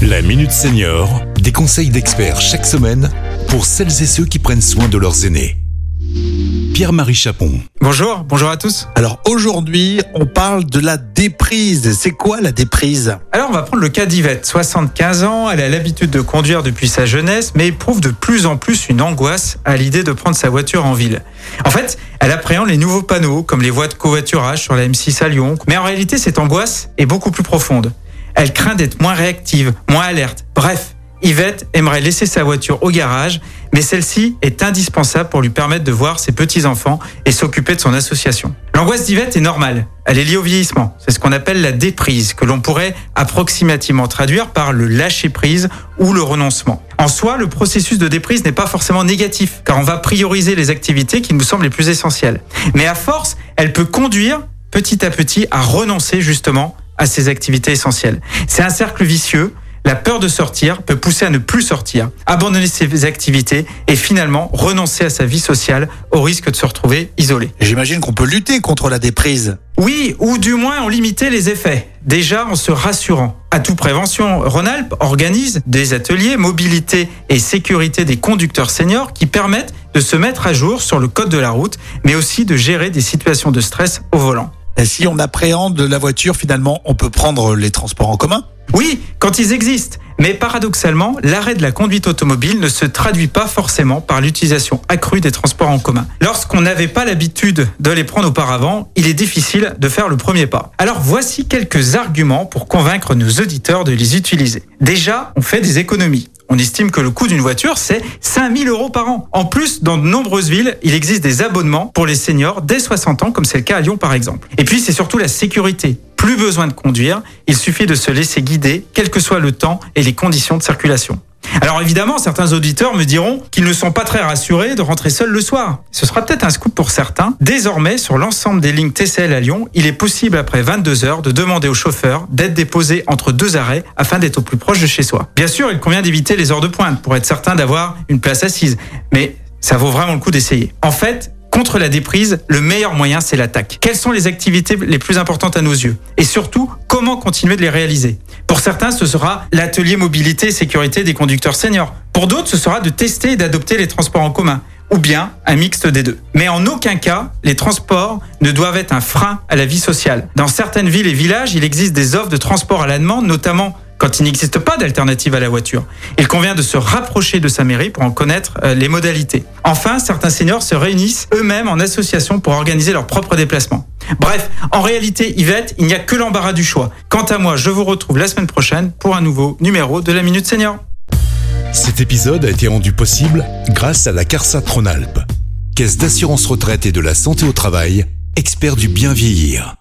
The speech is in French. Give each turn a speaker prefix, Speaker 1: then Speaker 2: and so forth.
Speaker 1: La Minute Senior, des conseils d'experts chaque semaine pour celles et ceux qui prennent soin de leurs aînés. Pierre-Marie Chapon.
Speaker 2: Bonjour, bonjour à tous.
Speaker 3: Alors aujourd'hui, on parle de la déprise. C'est quoi la déprise?
Speaker 2: Alors on va prendre le cas d'Yvette, 75 ans, elle a l'habitude de conduire depuis sa jeunesse, mais éprouve de plus en plus une angoisse à l'idée de prendre sa voiture en ville. En fait, elle appréhende les nouveaux panneaux, comme les voies de covoiturage sur la M6 à Lyon, mais en réalité cette angoisse est beaucoup plus profonde. Elle craint d'être moins réactive, moins alerte. Bref, Yvette aimerait laisser sa voiture au garage, mais celle-ci est indispensable pour lui permettre de voir ses petits-enfants et s'occuper de son association. L'angoisse d'Yvette est normale. Elle est liée au vieillissement. C'est ce qu'on appelle la déprise, que l'on pourrait approximativement traduire par le lâcher-prise ou le renoncement. En soi, le processus de déprise n'est pas forcément négatif, car on va prioriser les activités qui nous semblent les plus essentielles. Mais à force, elle peut conduire petit à petit à renoncer justement à ces activités essentielles. C'est un cercle vicieux la peur de sortir peut pousser à ne plus sortir, abandonner ses activités et finalement renoncer à sa vie sociale au risque de se retrouver isolé.
Speaker 3: J'imagine qu'on peut lutter contre la déprise.
Speaker 2: Oui, ou du moins en limiter les effets. Déjà en se rassurant. À tout prévention, Rhône-Alpes organise des ateliers mobilité et sécurité des conducteurs seniors qui permettent de se mettre à jour sur le code de la route, mais aussi de gérer des situations de stress au volant.
Speaker 3: Si on appréhende la voiture, finalement, on peut prendre les transports en commun?
Speaker 2: Oui, quand ils existent. Mais paradoxalement, l'arrêt de la conduite automobile ne se traduit pas forcément par l'utilisation accrue des transports en commun. Lorsqu'on n'avait pas l'habitude de les prendre auparavant, il est difficile de faire le premier pas. Alors voici quelques arguments pour convaincre nos auditeurs de les utiliser. Déjà, on fait des économies. On estime que le coût d'une voiture, c'est 5000 euros par an. En plus, dans de nombreuses villes, il existe des abonnements pour les seniors dès 60 ans, comme c'est le cas à Lyon par exemple. Et puis, c'est surtout la sécurité. Plus besoin de conduire, il suffit de se laisser guider, quel que soit le temps et les conditions de circulation. Alors évidemment, certains auditeurs me diront qu'ils ne sont pas très rassurés de rentrer seuls le soir. Ce sera peut-être un scoop pour certains. Désormais, sur l'ensemble des lignes TCL à Lyon, il est possible après 22 heures de demander au chauffeur d'être déposé entre deux arrêts afin d'être au plus proche de chez soi. Bien sûr, il convient d'éviter les heures de pointe pour être certain d'avoir une place assise, mais ça vaut vraiment le coup d'essayer. En fait, Contre la déprise, le meilleur moyen, c'est l'attaque. Quelles sont les activités les plus importantes à nos yeux? Et surtout, comment continuer de les réaliser? Pour certains, ce sera l'atelier mobilité et sécurité des conducteurs seniors. Pour d'autres, ce sera de tester et d'adopter les transports en commun ou bien un mixte des deux. Mais en aucun cas, les transports ne doivent être un frein à la vie sociale. Dans certaines villes et villages, il existe des offres de transport à la demande, notamment quand il n'existe pas d'alternative à la voiture. Il convient de se rapprocher de sa mairie pour en connaître euh, les modalités. Enfin, certains seniors se réunissent eux-mêmes en association pour organiser leurs propres déplacements. Bref, en réalité, Yvette, il n'y a que l'embarras du choix. Quant à moi, je vous retrouve la semaine prochaine pour un nouveau numéro de la Minute Senior.
Speaker 1: Cet épisode a été rendu possible grâce à la CARSA Tronalp, Caisse d'assurance retraite et de la santé au travail, expert du bien vieillir.